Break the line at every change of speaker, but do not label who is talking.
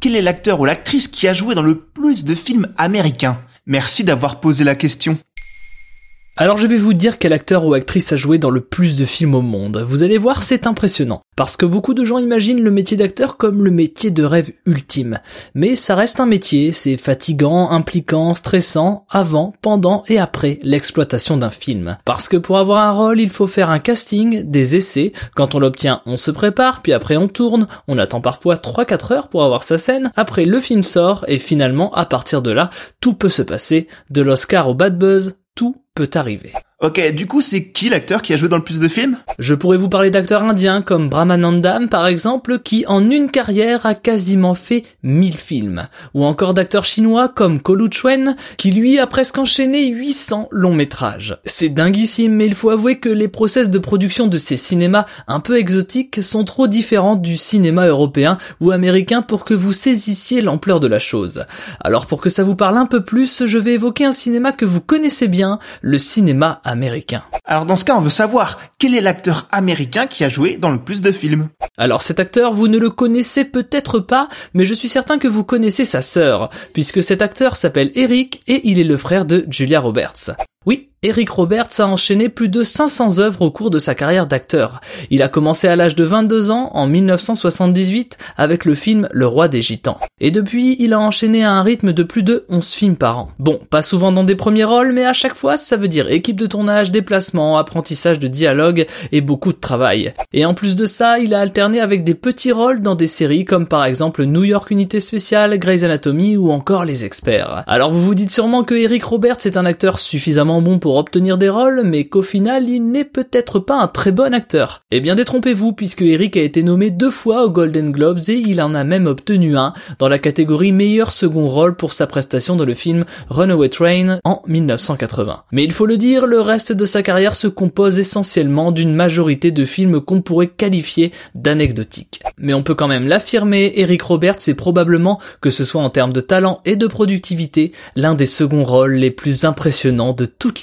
Quel est l'acteur ou l'actrice qui a joué dans le plus de films américains? Merci d'avoir posé la question.
Alors je vais vous dire quel acteur ou actrice a joué dans le plus de films au monde. Vous allez voir, c'est impressionnant. Parce que beaucoup de gens imaginent le métier d'acteur comme le métier de rêve ultime. Mais ça reste un métier, c'est fatigant, impliquant, stressant, avant, pendant et après l'exploitation d'un film. Parce que pour avoir un rôle, il faut faire un casting, des essais, quand on l'obtient, on se prépare, puis après on tourne, on attend parfois 3-4 heures pour avoir sa scène, après le film sort, et finalement, à partir de là, tout peut se passer, de l'Oscar au bad buzz, peut arriver.
Ok, du coup, c'est qui l'acteur qui a joué dans le plus de films?
Je pourrais vous parler d'acteurs indiens comme Brahmanandam par exemple, qui en une carrière a quasiment fait 1000 films. Ou encore d'acteurs chinois comme Kolu Chuen, qui lui a presque enchaîné 800 longs métrages. C'est dinguissime, mais il faut avouer que les process de production de ces cinémas un peu exotiques sont trop différents du cinéma européen ou américain pour que vous saisissiez l'ampleur de la chose. Alors pour que ça vous parle un peu plus, je vais évoquer un cinéma que vous connaissez bien, le cinéma américain.
Alors dans ce cas, on veut savoir quel est l'acteur américain qui a joué dans le plus de films.
Alors cet acteur, vous ne le connaissez peut-être pas, mais je suis certain que vous connaissez sa sœur, puisque cet acteur s'appelle Eric et il est le frère de Julia Roberts. Oui, Eric Roberts a enchaîné plus de 500 œuvres au cours de sa carrière d'acteur. Il a commencé à l'âge de 22 ans, en 1978, avec le film Le Roi des Gitans. Et depuis, il a enchaîné à un rythme de plus de 11 films par an. Bon, pas souvent dans des premiers rôles, mais à chaque fois, ça veut dire équipe de tournage, déplacement, apprentissage de dialogue et beaucoup de travail. Et en plus de ça, il a alterné avec des petits rôles dans des séries comme par exemple New York Unité Spéciale, Grey's Anatomy ou encore Les Experts. Alors vous vous dites sûrement que Eric Roberts est un acteur suffisamment bon pour obtenir des rôles, mais qu'au final, il n'est peut-être pas un très bon acteur. Eh bien détrompez-vous, puisque Eric a été nommé deux fois aux Golden Globes et il en a même obtenu un dans la catégorie meilleur second rôle pour sa prestation dans le film Runaway Train en 1980. Mais il faut le dire, le reste de sa carrière se compose essentiellement d'une majorité de films qu'on pourrait qualifier d'anecdotiques. Mais on peut quand même l'affirmer, Eric Roberts est probablement, que ce soit en termes de talent et de productivité, l'un des seconds rôles les plus impressionnants de toute